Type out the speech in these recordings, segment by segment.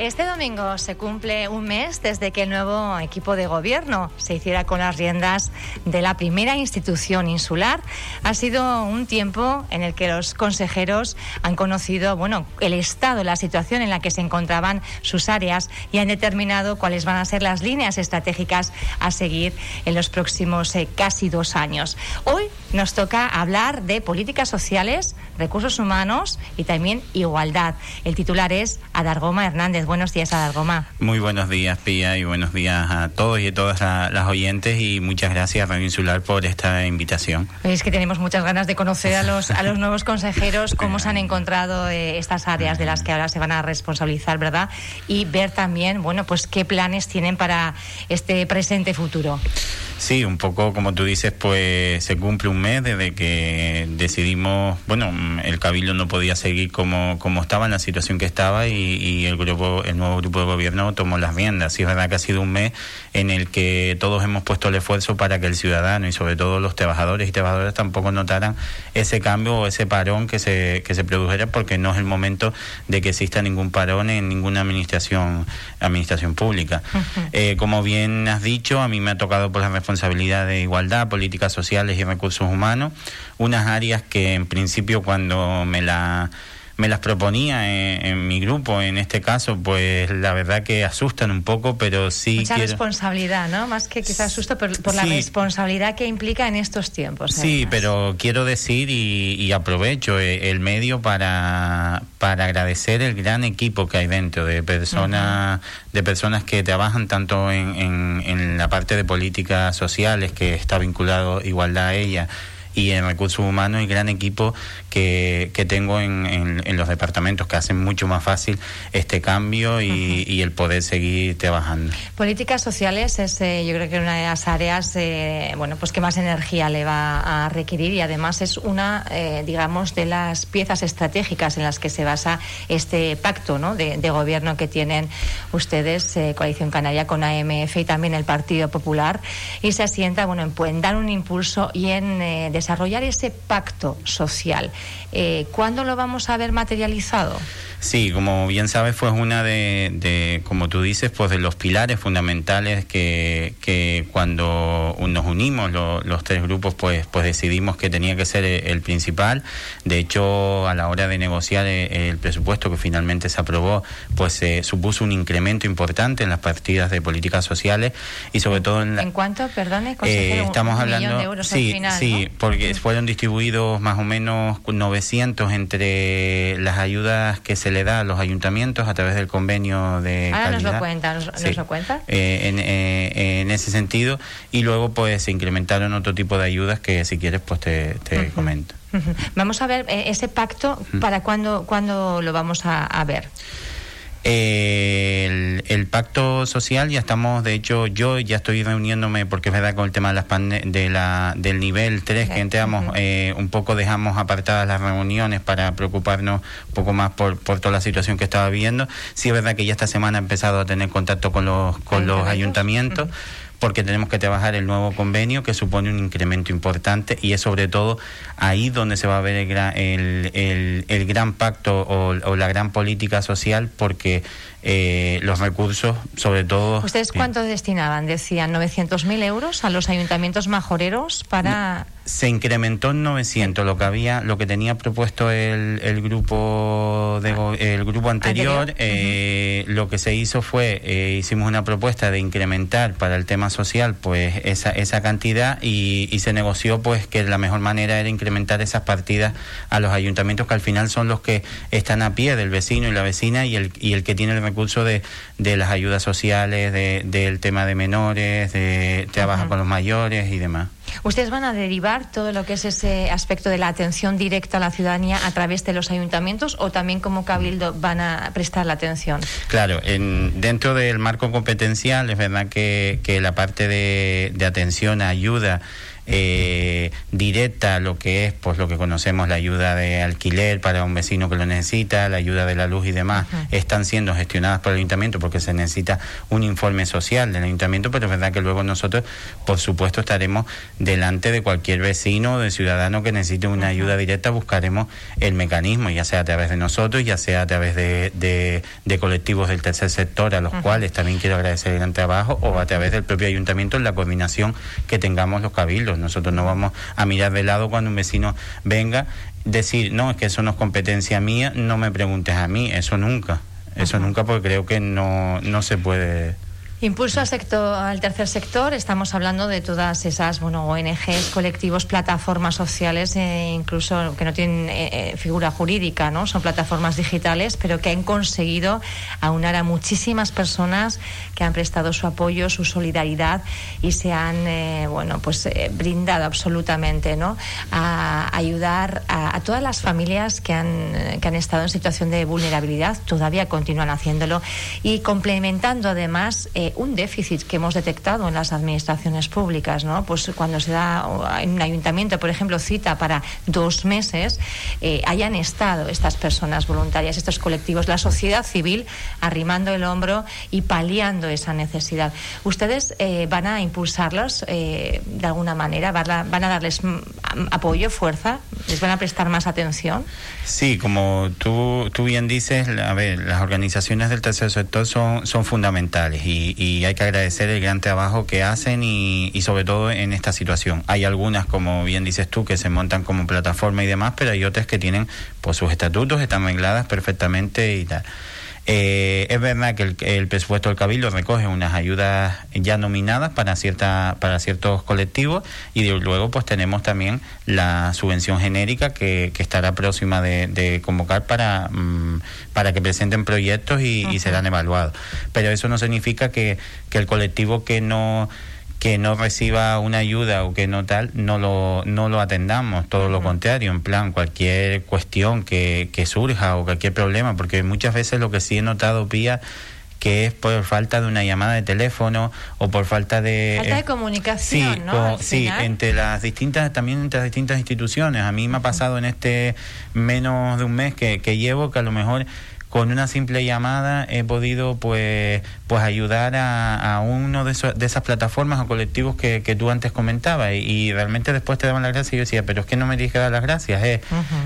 Este domingo se cumple un mes desde que el nuevo equipo de gobierno se hiciera con las riendas de la primera institución insular. Ha sido un tiempo en el que los consejeros han conocido, bueno, el estado, la situación en la que se encontraban sus áreas y han determinado cuáles van a ser las líneas estratégicas a seguir en los próximos eh, casi dos años. Hoy nos toca hablar de políticas sociales, recursos humanos y también igualdad. El titular es Adargoma Hernández. Buenos días, Adargoma. Muy buenos días, Pía, y buenos días a todos y a todas las oyentes y muchas gracias, Radio Insular, por esta invitación. Es que tenemos muchas ganas de conocer a los, a los nuevos consejeros, cómo se han encontrado eh, estas áreas de las que ahora se van a responsabilizar, ¿verdad? Y ver también, bueno, pues qué planes tienen para este presente futuro. Sí, un poco como tú dices, pues se cumple un mes desde que decidimos, bueno, el Cabildo no podía seguir como, como estaba en la situación que estaba y, y el grupo el nuevo grupo de gobierno tomó las riendas. Sí es verdad que ha sido un mes en el que todos hemos puesto el esfuerzo para que el ciudadano y sobre todo los trabajadores y trabajadoras tampoco notaran ese cambio o ese parón que se, que se produjera porque no es el momento de que exista ningún parón en ninguna administración, administración pública. Eh, como bien has dicho, a mí me ha tocado por la responsabilidad de igualdad, políticas sociales y recursos humanos, unas áreas que en principio cuando me la me las proponía en, mi grupo, en este caso, pues la verdad que asustan un poco, pero sí. Mucha responsabilidad, ¿no? Más que quizás asusto por, la responsabilidad que implica en estos tiempos. Sí, pero quiero decir y, aprovecho eh, el medio para, para agradecer el gran equipo que hay dentro de personas, de personas que trabajan tanto en, en, en la parte de políticas sociales, que está vinculado igualdad a ella y en recursos humanos y gran equipo que, que tengo en, en, los departamentos que hacen mucho más fácil este cambio y, y el poder seguir trabajando. Políticas sociales es eh, yo creo que una de las áreas eh, bueno pues que más energía le va a requerir y además es una eh, digamos de las piezas estratégicas en las que se basa este pacto ¿no? de, de gobierno que tienen ustedes Coalición Canaria con AMF y también el Partido Popular y se asienta bueno en, en dar un impulso y en desarrollar ese pacto social. Eh, ¿Cuándo lo vamos a ver materializado? Sí, como bien sabes, fue una de, como tú dices, pues de los pilares fundamentales que, que cuando nos unimos los tres grupos, pues, pues decidimos que tenía que ser el principal. De hecho, a la hora de negociar eh, el presupuesto que finalmente se aprobó, pues se supuso un incremento importante en las partidas de políticas sociales y sobre todo en... ¿En cuánto, perdone, eh, estamos hablando... De euros sí, final, sí, porque fueron distribuidos más o menos 900 entre las ayudas que se le da a los ayuntamientos a través del convenio de Ahora nos lo cuenta, nos, lo cuenta. Eh, en, eh, en, ese sentido y luego pues se incrementaron otro tipo de ayudas que si quieres pues te, te comento. Vamos a ver eh, ese pacto, ¿para cuándo, cuándo lo vamos a, a ver? Eh, el, pacto social. Ya estamos, de hecho, yo ya estoy reuniéndome porque es verdad con el tema de, las de la, del nivel 3 que entramos, eh, un poco dejamos apartadas las reuniones para preocuparnos un poco más por, por toda la situación que estaba viviendo. Sí es verdad que ya esta semana he empezado a tener contacto con los, con los ayuntamientos porque tenemos que trabajar el nuevo convenio que supone un incremento importante y es sobre todo ahí donde se va a ver el gran, el, el, gran pacto o, o, la gran política social porque eh, los recursos, sobre todo... ¿Ustedes cuánto destinaban? Decían 900.000 euros a los ayuntamientos majoreros para... Se incrementó en 900 lo que había, lo que tenía propuesto el, el grupo de, el grupo anterior. Eh, lo que se hizo fue eh, hicimos una propuesta de incrementar para el tema social, pues esa esa cantidad y, y se negoció pues que la mejor manera era incrementar esas partidas a los ayuntamientos que al final son los que están a pie del vecino y la vecina y el y el que tiene el recurso de, de las ayudas sociales, de, del tema de menores, de trabajar con los mayores y demás. ¿Ustedes van a derivar todo lo que es ese aspecto de la atención directa a la ciudadanía a través de los ayuntamientos o también como cabildo van a prestar la atención? Claro, en, dentro del marco competencial es verdad que, que la parte de, de atención, ayuda, eh, directa lo que es pues lo que conocemos la ayuda de alquiler para un vecino que lo necesita, la ayuda de la luz y demás, están siendo gestionadas por el ayuntamiento porque se necesita un informe social del ayuntamiento, pero es verdad que luego nosotros, por supuesto, estaremos delante de cualquier vecino o de ciudadano que necesite una ayuda directa, buscaremos el mecanismo, ya sea a través de nosotros, ya sea a través de, de, colectivos del tercer sector, a los cuales también quiero agradecer el gran trabajo, o a través del propio ayuntamiento en la coordinación que tengamos los cabildos. Nosotros no vamos a mirar de lado cuando un vecino venga, decir, no, es que eso no es competencia mía, no me preguntes a mí, eso nunca. Eso nunca porque creo que no, no se puede Impulso al, sector, al tercer sector, estamos hablando de todas esas bueno, ONGs, colectivos, plataformas sociales, eh, incluso que no tienen eh, eh, figura jurídica, ¿no? son plataformas digitales, pero que han conseguido aunar a muchísimas personas que han prestado su apoyo, su solidaridad y se han bueno, pues, brindado absolutamente ¿no? a ayudar a, a, todas las familias que han, que han estado en situación de vulnerabilidad, todavía continúan haciéndolo y complementando además un déficit que hemos detectado en las administraciones públicas, ¿no? Pues cuando se da en un ayuntamiento, por ejemplo, cita para dos meses, eh, hayan estado estas personas voluntarias, estos colectivos, la sociedad civil arrimando el hombro y paliando esa necesidad. ¿Ustedes eh, van a impulsarlos eh, de alguna manera? ¿Van a, ¿Van a darles apoyo, fuerza? ¿Les van a prestar más atención? Sí, como tú, tú bien dices, a ver, las organizaciones del tercer sector son, son fundamentales y, y hay que agradecer el gran trabajo que hacen y, sobre todo en esta situación. Hay algunas, como bien dices tú, que se montan como plataforma y demás, pero hay otras que tienen pues sus estatutos, están regladas perfectamente y tal. Eh, es verdad que el, presupuesto del Cabildo recoge unas ayudas ya nominadas para cierta, para ciertos colectivos y luego pues tenemos también la subvención genérica que, estará próxima de, convocar para, mm, para que presenten proyectos y, serán evaluados. Pero eso no significa que, que el colectivo que no que no reciba una ayuda o que no tal, no lo, no lo atendamos, todo lo contrario, en plan, cualquier cuestión que, que surja o cualquier problema, porque muchas veces lo que sí he notado, Pía, que es por falta de una llamada de teléfono o por falta de falta de comunicación sí, ¿no? sí entre las distintas también entre las distintas instituciones. A mí me ha pasado en este menos de un mes que, que llevo que a lo mejor con una simple llamada he podido pues pues ayudar a, a uno de, de esas plataformas o colectivos que, que tú antes comentabas. Y, realmente después te daban las gracias y yo decía pero es que no me tienes que dar las gracias eh.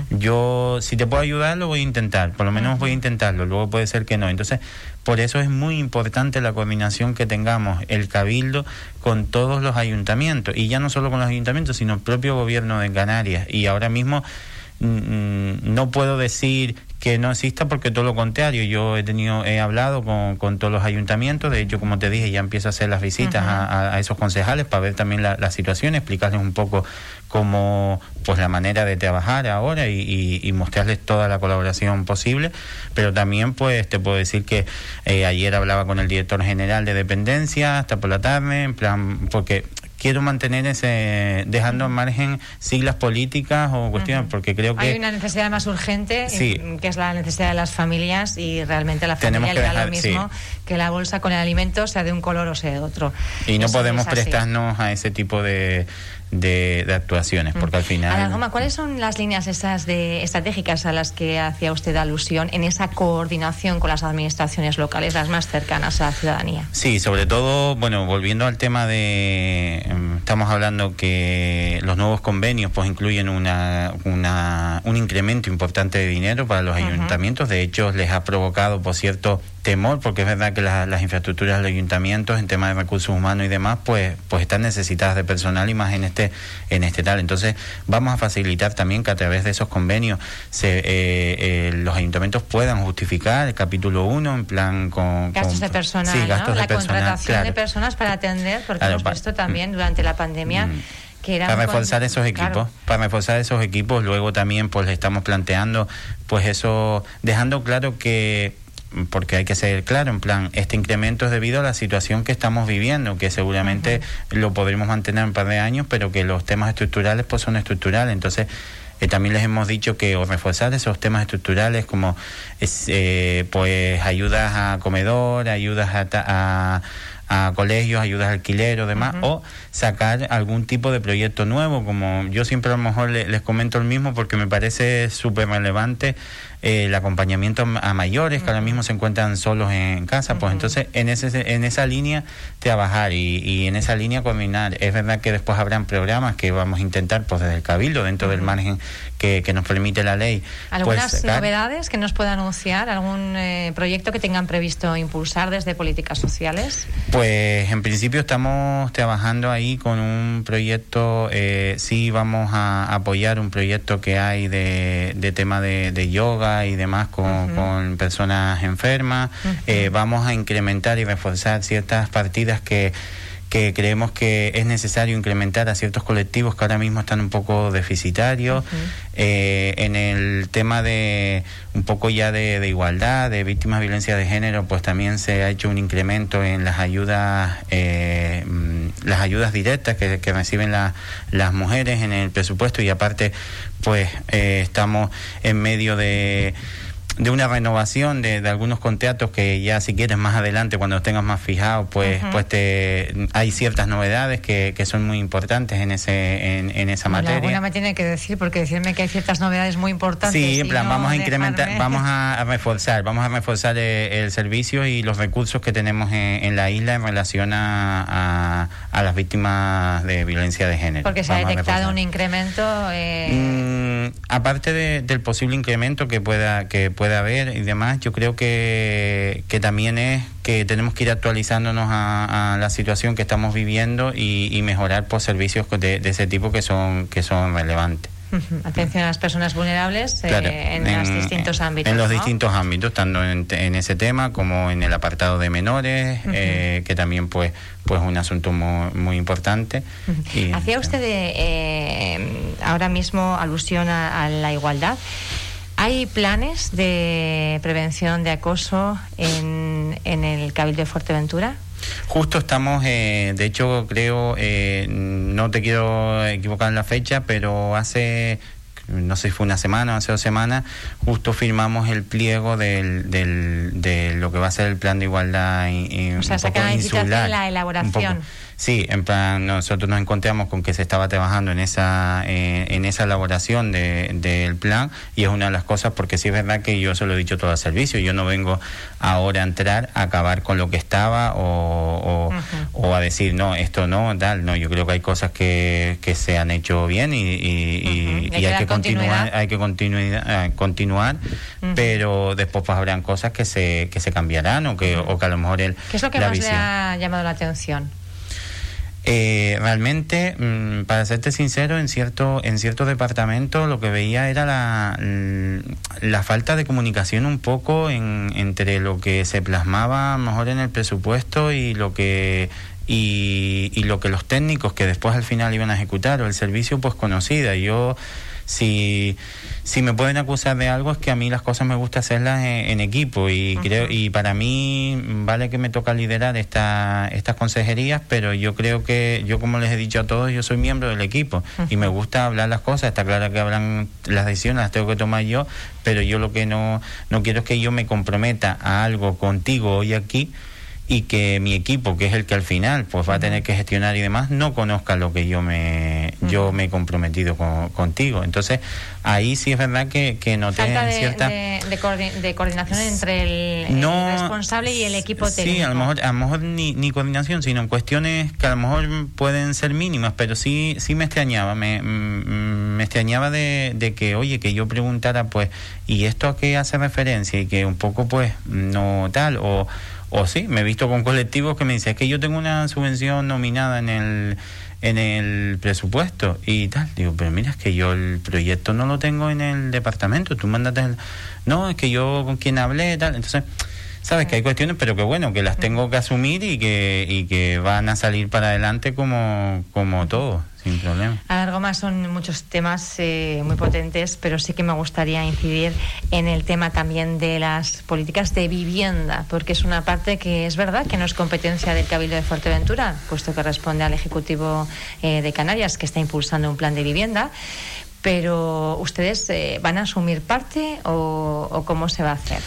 yo si te puedo ayudar lo voy a intentar. Por lo menos voy a intentarlo luego puede ser que no. Entonces por eso es muy importante la coordinación que tengamos el cabildo con todos los ayuntamientos. Y ya no solo con los ayuntamientos sino el propio gobierno de Canarias. Y ahora mismo mm, mm, no puedo decir que no exista porque todo lo contrario. Yo he tenido he hablado con, con todos los ayuntamientos. De hecho como te dije ya empiezo a hacer las visitas a, esos concejales para ver también la, situación explicarles un poco cómo pues la manera de trabajar ahora y, mostrarles toda la colaboración posible. Pero también pues te puedo decir que eh, ayer hablaba con el director general de dependencia hasta por la tarde en plan porque quiero mantener ese, dejando al margen siglas políticas o cuestiones, porque creo que... Hay una necesidad más urgente, que es la necesidad de las familias, y realmente la familia le da lo mismo que la bolsa con el alimento, sea de un color o sea de otro. Y no podemos prestarnos a ese tipo de de, actuaciones, porque al final... ¿cuáles son las líneas esas de estratégicas a las que hacía usted alusión en esa coordinación con las administraciones locales, las más cercanas a la ciudadanía? Sí, sobre todo, bueno, volviendo al tema de... Em, estamos hablando que los nuevos convenios pues incluyen una, una un incremento importante de dinero para los ayuntamientos, de hecho les ha provocado, por cierto, temor, porque es verdad que las infraestructuras de los ayuntamientos en temas de recursos humanos y demás, pues, pues están necesitadas de personal y más en este, en este tal. Entonces, vamos a facilitar también que a través de esos convenios se, eh, eh, los ayuntamientos puedan justificar el capítulo 1 en plan con... Gastos de personal, sí, gastos La contratación de personas para atender, porque hemos visto también durante la pandemia... Mm. Que para reforzar esos equipos, para reforzar esos equipos, luego también pues estamos planteando pues eso, dejando claro que porque hay que ser claro, en plan, este incremento es debido a la situación que estamos viviendo, que seguramente lo podremos mantener un par de años, pero que los temas estructurales pues son estructurales. Entonces, eh, también les hemos dicho que o reforzar esos temas estructurales como eh, pues ayudas a comedor, ayudas a, a, colegios, ayudas a alquiler o demás, o sacar algún tipo de proyecto nuevo, como yo siempre a lo mejor les comento el mismo porque me parece súper relevante el acompañamiento a mayores que ahora mismo se encuentran solos en casa, pues entonces en, ese, en esa línea trabajar y, y, en esa línea combinar. Es verdad que después habrán programas que vamos a intentar pues desde el Cabildo, dentro del margen que, que, nos permite la ley. Pues, ¿Algunas novedades que nos pueda anunciar? ¿Algún eh, proyecto que tengan previsto impulsar desde políticas sociales? Pues en principio estamos trabajando ahí con un proyecto, eh, sí vamos a apoyar un proyecto que hay de, de tema de, de, yoga y demás con, con personas enfermas. eh, vamos a incrementar y reforzar ciertas partidas que que creemos que es necesario incrementar a ciertos colectivos que ahora mismo están un poco deficitarios. Uh -huh. eh, en el tema de un poco ya de, de, igualdad, de víctimas de violencia de género, pues también se ha hecho un incremento en las ayudas, eh, las ayudas directas que, que reciben la, las mujeres en el presupuesto y aparte, pues eh, estamos en medio de de una renovación de, de, algunos contratos que ya si quieres más adelante cuando los tengas más fijados pues uh -huh. pues te hay ciertas novedades que, que son muy importantes en ese en, en esa materia. alguna me tiene que decir porque decirme que hay ciertas novedades muy importantes sí en plan no vamos a incrementar dejarme... vamos a, reforzar vamos a reforzar el, el, servicio y los recursos que tenemos en, en la isla en relación a, a, a, las víctimas de violencia de género. Porque se vamos ha detectado un incremento eh... mm, aparte de, del posible incremento que pueda que pueda puede haber y demás, yo creo que, que también es que tenemos que ir actualizándonos a, a la situación que estamos viviendo y, y mejorar por servicios de, de, ese tipo que son, que son relevantes. Atención a las personas vulnerables eh, en, en, los distintos ámbitos. En los ¿no? distintos ámbitos, tanto en, en, ese tema como en el apartado de menores, uh -huh. eh, que también pues pues un asunto muy, muy importante. Uh -huh. y, ¿Hacía usted eh, ahora mismo alusión a, a la igualdad? ¿Hay planes de prevención de acoso en, en el Cabildo de Fuerteventura? Justo estamos, eh, de hecho creo, eh, no te quiero equivocar en la fecha, pero hace no sé si fue una semana o hace dos semanas, justo firmamos el pliego del, del, de lo que va a ser el plan de igualdad o sea, un poco insular. la elaboración. Sí, en plan, nosotros nos encontramos con que se estaba trabajando en esa eh, en esa elaboración del de, plan y es una de las cosas porque sí es verdad que yo se lo he dicho todo al servicio, yo no vengo ahora a entrar a acabar con lo que estaba o, o, uh -huh. O a decir no, esto no, tal, no, yo creo que hay cosas que, que se han hecho bien y, y, uh -huh. y, y hay que continuar, hay que continuar, continuar uh -huh. pero después pues habrán cosas que se, que se cambiarán o que, o que a lo mejor el, ¿Qué es lo que más visión... le ha llamado la atención? Eh, realmente, mmm, para serte sincero, en cierto, en cierto departamento lo que veía era la, la falta de comunicación un poco en, entre lo que se plasmaba mejor en el presupuesto y lo que y lo que los técnicos que después al final iban a ejecutar o el servicio pues conocida. Yo si, si me pueden acusar de algo es que a mí las cosas me gusta hacerlas en, en equipo y uh -huh. creo y para mí vale que me toca liderar esta, estas consejerías, pero yo creo que yo como les he dicho a todos, yo soy miembro del equipo uh -huh. y me gusta hablar las cosas, está claro que hablan las decisiones, las tengo que tomar yo, pero yo lo que no, no quiero es que yo me comprometa a algo contigo hoy aquí y que mi equipo, que es el que al final pues va a tener que gestionar y demás, no conozca lo que yo me yo me he comprometido con, contigo. Entonces, ahí sí es verdad que, que noté Falta de, cierta... De, de, coordi de, coordinación entre el, no, el, responsable y el equipo técnico. Sí, a lo mejor, a lo mejor ni, ni, coordinación, sino en cuestiones que a lo mejor pueden ser mínimas, pero sí sí me extrañaba, me, me extrañaba de, de que, oye, que yo preguntara, pues, ¿y esto a qué hace referencia? Y que un poco, pues, no tal, o o sí, me he visto con colectivos que me dicen, es que yo tengo una subvención nominada en el en el presupuesto y tal. Digo, pero mira, es que yo el proyecto no lo tengo en el departamento, tú mandaste el... No, es que yo con quien hablé tal. Entonces, sabes que hay cuestiones, pero que bueno, que las tengo que asumir y que, y que van a salir para adelante como, como todo sin problema. A largo más son muchos temas eh, muy potentes, pero sí que me gustaría incidir en el tema también de las políticas de vivienda, porque es una parte que es verdad que no es competencia del Cabildo de Fuerteventura, puesto que responde al Ejecutivo eh, de Canarias, que está impulsando un plan de vivienda. Pero, ¿ustedes eh, van a asumir parte o, o cómo se va a hacer?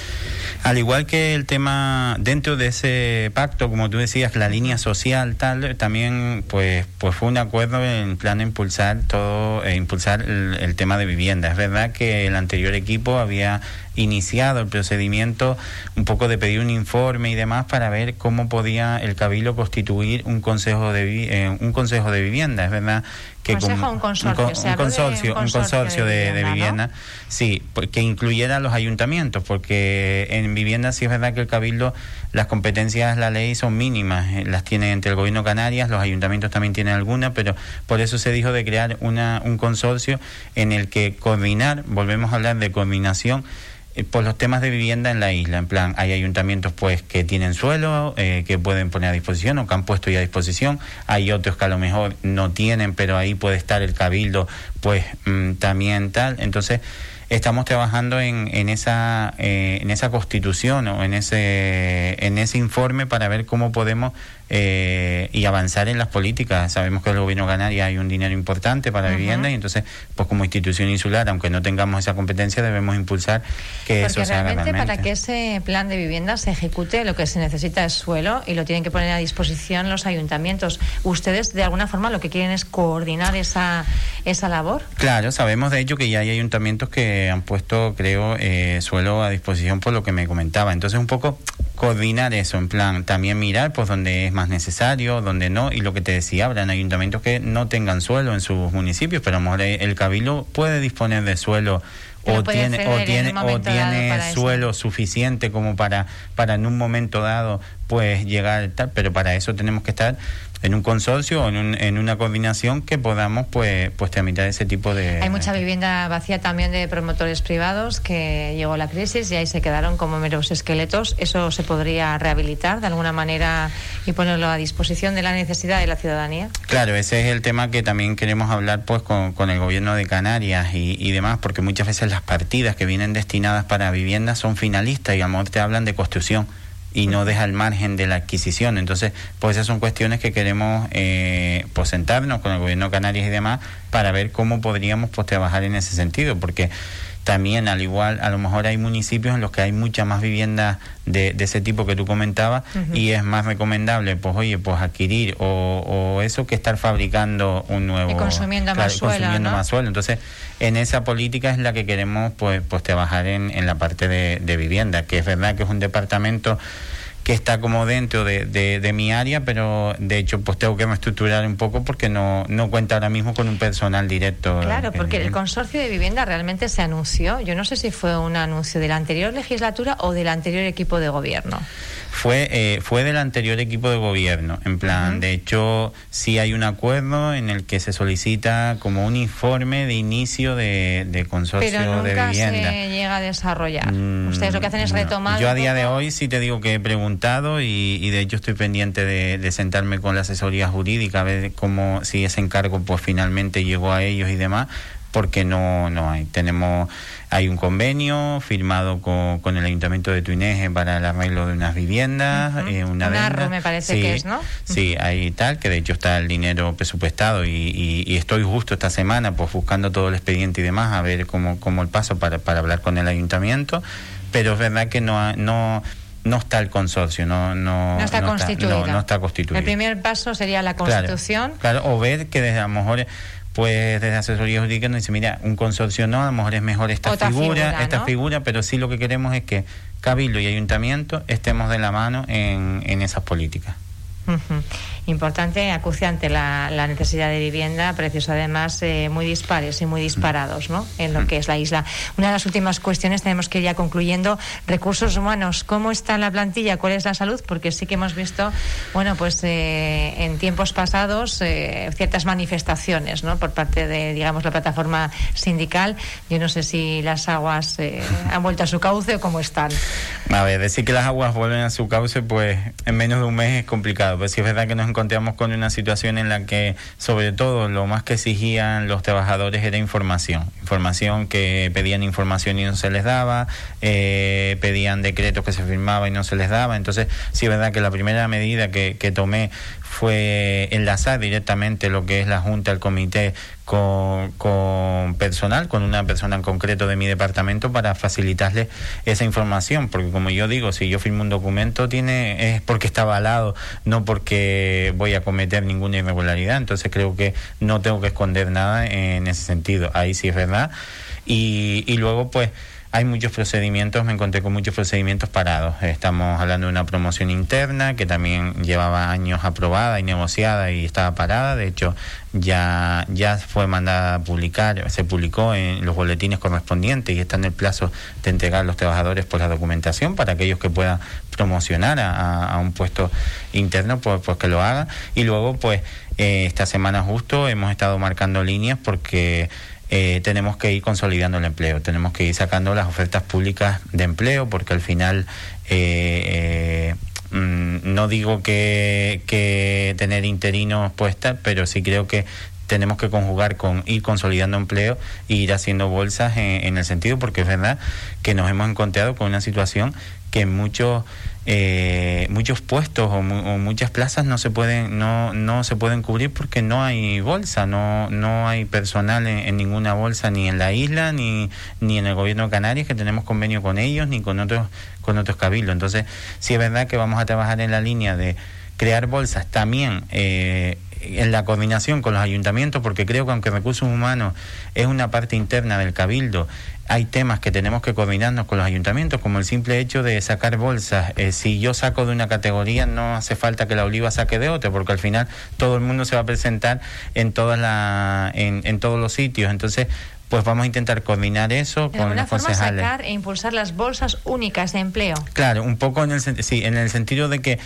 Al igual que el tema dentro de ese pacto, como tú decías, la línea social tal, también pues pues fue un acuerdo en plan de impulsar todo, eh, impulsar el, el, tema de vivienda. Es verdad que el anterior equipo había iniciado el procedimiento un poco de pedir un informe y demás para ver cómo podía el Cabildo constituir un consejo de eh, un consejo de vivienda, es verdad que consejo, un consorcio, un, consorcio, un consorcio, de, vivienda, sí, que incluyera los ayuntamientos, porque en vivienda sí es verdad que el Cabildo las competencias, la ley son mínimas, eh, las tiene entre el Gobierno Canarias, los ayuntamientos también tienen alguna, pero por eso se dijo de crear una, un consorcio en el que coordinar, volvemos a hablar de coordinación, por los temas de vivienda en la isla. En plan, hay ayuntamientos pues que tienen suelo, eh, que pueden poner a disposición o que han puesto ya a disposición. Hay otros que a lo mejor no tienen, pero ahí puede estar el cabildo pues mm, también tal. Entonces, estamos trabajando en, en esa eh, en esa constitución o en ese en ese informe para ver cómo podemos eh, y avanzar en las políticas. Sabemos que el gobierno canario hay un dinero importante para vivienda y entonces, pues como institución insular, aunque no tengamos esa competencia, debemos impulsar que eso se haga realmente. Para que ese plan de vivienda se ejecute, lo que se necesita es suelo y lo tienen que poner a disposición los ayuntamientos. Ustedes, de alguna forma, lo que quieren es coordinar esa, esa labor. Claro, sabemos de hecho que ya hay ayuntamientos que han puesto, creo, eh, suelo a disposición por lo que me comentaba. Entonces, un poco coordinar eso, en plan, también mirar pues donde es más necesario, donde no, y lo que te decía, habrán ayuntamientos que no tengan suelo en sus municipios, pero a lo mejor el cabildo puede disponer de suelo o tiene o tiene o tiene suelo suficiente como para para en un momento dado pues llegar tal pero para eso tenemos que estar en un consorcio o en, un, en una coordinación que podamos pues pues tramitar ese tipo de hay mucha vivienda vacía también de promotores privados que llegó la crisis y ahí se quedaron como meros esqueletos. Eso se podría rehabilitar de alguna manera y ponerlo a disposición de la necesidad de la ciudadanía. Claro ese es el tema que también queremos hablar pues con, con el gobierno de Canarias y, y, demás porque muchas veces las partidas que vienen destinadas para viviendas son finalistas y a lo mejor te hablan de construcción y no deja el margen de la adquisición. Entonces, pues esas son cuestiones que queremos eh, pues sentarnos con el gobierno de Canarias y demás para ver cómo podríamos pues trabajar en ese sentido, porque también al igual a lo mejor hay municipios en los que hay muchas más viviendas de, ese tipo que tú comentabas y es más recomendable pues oye pues adquirir o, eso que estar fabricando un nuevo y consumiendo más suelo consumiendo más suelo. Entonces en esa política es la que queremos pues pues trabajar en, en la parte de, de vivienda que es verdad que es un departamento que está como dentro de, de, mi área, pero de hecho pues tengo que me estructurar un poco porque no, no cuenta ahora mismo con un personal directo. Claro, porque el consorcio de vivienda realmente se anunció, yo no sé si fue un anuncio de la anterior legislatura o del anterior equipo de gobierno fue eh, fue del anterior equipo de gobierno. En plan, de hecho, sí hay un acuerdo en el que se solicita como un informe de inicio de, de consorcio Pero nunca se llega a desarrollar. Mm, Ustedes lo que hacen es retomar. Yo a día de hoy sí te digo que he preguntado y, y de hecho estoy pendiente de, de, sentarme con la asesoría jurídica a ver cómo si ese encargo pues finalmente llegó a ellos y demás porque no, no hay. Tenemos, hay un convenio firmado con, con el Ayuntamiento de Tuineje para el arreglo de unas viviendas, eh, una un me parece que es, ¿no? Sí, hay tal, que de hecho está el dinero presupuestado y, y, estoy justo esta semana pues buscando todo el expediente y demás a ver cómo, cómo el paso para, para hablar con el Ayuntamiento, pero es verdad que no... no no está el consorcio, no, no, no está, constituido. no, está constituido. El primer paso sería la constitución. Claro, o ver que desde a lo mejor pues desde asesoría jurídica nos dice, mira, un consorcio no, a lo mejor es mejor esta figura, esta figura, pero sí lo que queremos es que Cabildo y Ayuntamiento estemos de la mano en, en esas políticas importante, acuciante la, la, necesidad de vivienda, precios además eh, muy dispares y muy disparados ¿no? en lo que es la isla. Una de las últimas cuestiones, tenemos que ir ya concluyendo, recursos humanos, ¿cómo está la plantilla? ¿Cuál es la salud? Porque sí que hemos visto, bueno, pues eh, en tiempos pasados eh, ciertas manifestaciones ¿no? por parte de, digamos, la plataforma sindical. Yo no sé si las aguas han vuelto a su cauce o cómo están. A ver, decir que las aguas vuelven a su cauce, pues en menos de un mes es complicado. Pues sí es verdad que nos encontramos con una situación en la que, sobre todo, lo más que exigían los trabajadores era información. Información que pedían información y no se les daba, eh, pedían decretos que se firmaban y no se les daba. Entonces, sí es verdad que la primera medida que, que tomé fue enlazar directamente lo que es la Junta, el comité con, con, personal, con una persona en concreto de mi departamento para facilitarle esa información, porque como yo digo, si yo firmo un documento tiene es porque está avalado, no porque voy a cometer ninguna irregularidad, entonces creo que no tengo que esconder nada en ese sentido, ahí sí es verdad. Y, y luego pues hay muchos procedimientos, me encontré con muchos procedimientos parados. Estamos hablando de una promoción interna que también llevaba años aprobada y negociada y estaba parada. De hecho, ya, ya fue mandada a publicar, se publicó en los boletines correspondientes y está en el plazo de entregar a los trabajadores por la documentación para aquellos que puedan promocionar a, un puesto interno, pues, pues, que lo hagan. Y luego, pues, eh, esta semana justo hemos estado marcando líneas porque eh, tenemos que ir consolidando el empleo, tenemos que ir sacando las ofertas públicas de empleo porque al final eh, mm, no digo que, que tener interinos puestas, pero sí creo que tenemos que conjugar con ir consolidando empleo e ir haciendo bolsas en, en, el sentido, porque es verdad que nos hemos encontrado con una situación que muchos eh, muchos puestos o, muchas plazas no se pueden no no se pueden cubrir porque no hay bolsa no no hay personal en, ninguna bolsa ni en la isla ni ni en el gobierno de Canarias que tenemos convenio con ellos ni con otros con otros cabildos. Entonces sí es verdad que vamos a trabajar en la línea de crear bolsas. También eh, en la coordinación con los ayuntamientos, porque creo que aunque recursos humanos es una parte interna del cabildo, hay temas que tenemos que coordinarnos con los ayuntamientos, como el simple hecho de sacar bolsas. Eh, si yo saco de una categoría, no hace falta que la oliva saque de otra, porque al final todo el mundo se va a presentar en, todas la, en, en todos los sitios. Entonces, pues vamos a intentar coordinar eso con los concejales. sacar e impulsar las bolsas únicas de empleo. Claro, un poco en el, sí, en el sentido de que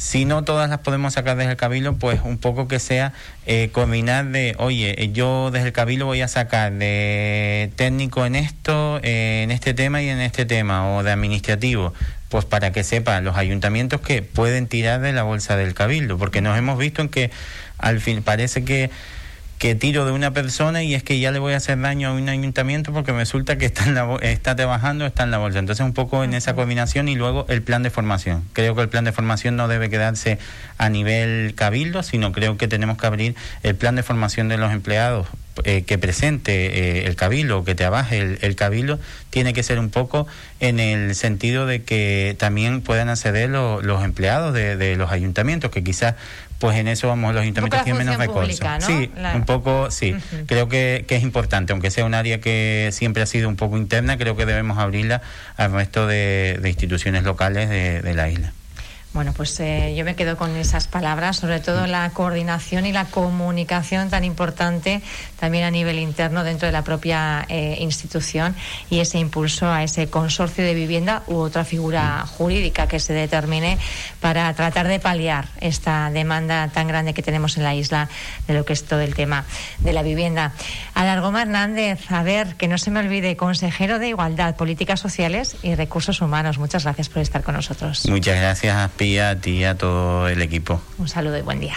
si no todas las podemos sacar desde el cabildo, pues un poco que sea eh, combinar de, oye, eh, yo desde el cabildo voy a sacar de técnico en esto, eh, en este tema y en este tema, o de administrativo, pues para que sepan los ayuntamientos que pueden tirar de la bolsa del cabildo, porque nos hemos visto en que al fin parece que que tiro de una persona y es que ya le voy a hacer daño a un ayuntamiento porque resulta que está, en la, está trabajando, está en la bolsa. Entonces un poco en esa combinación y luego el plan de formación. Creo que el plan de formación no debe quedarse a nivel cabildo, sino creo que tenemos que abrir el plan de formación de los empleados eh, que presente eh, el cabildo, que trabaje el, el, cabildo, tiene que ser un poco en el sentido de que también puedan acceder los empleados de, de, los ayuntamientos, que quizás pues en eso vamos los ayuntamientos tienen menos recursos. Sí, un poco, sí. Creo que, que, es importante, aunque sea un área que siempre ha sido un poco interna, creo que debemos abrirla al resto de, de instituciones locales de, de la isla. Bueno, pues eh, yo me quedo con esas palabras, sobre todo la coordinación y la comunicación tan importante también a nivel interno dentro de la propia eh, institución y ese impulso a ese consorcio de vivienda u otra figura jurídica que se determine para tratar de paliar esta demanda tan grande que tenemos en la isla de lo que es todo el tema de la vivienda. Alargoma Hernández, a ver, que no se me olvide, consejero de Igualdad, Políticas Sociales y Recursos Humanos. Muchas gracias por estar con nosotros. Muchas gracias a ti, a ti, a todo el equipo. Un saludo y buen día.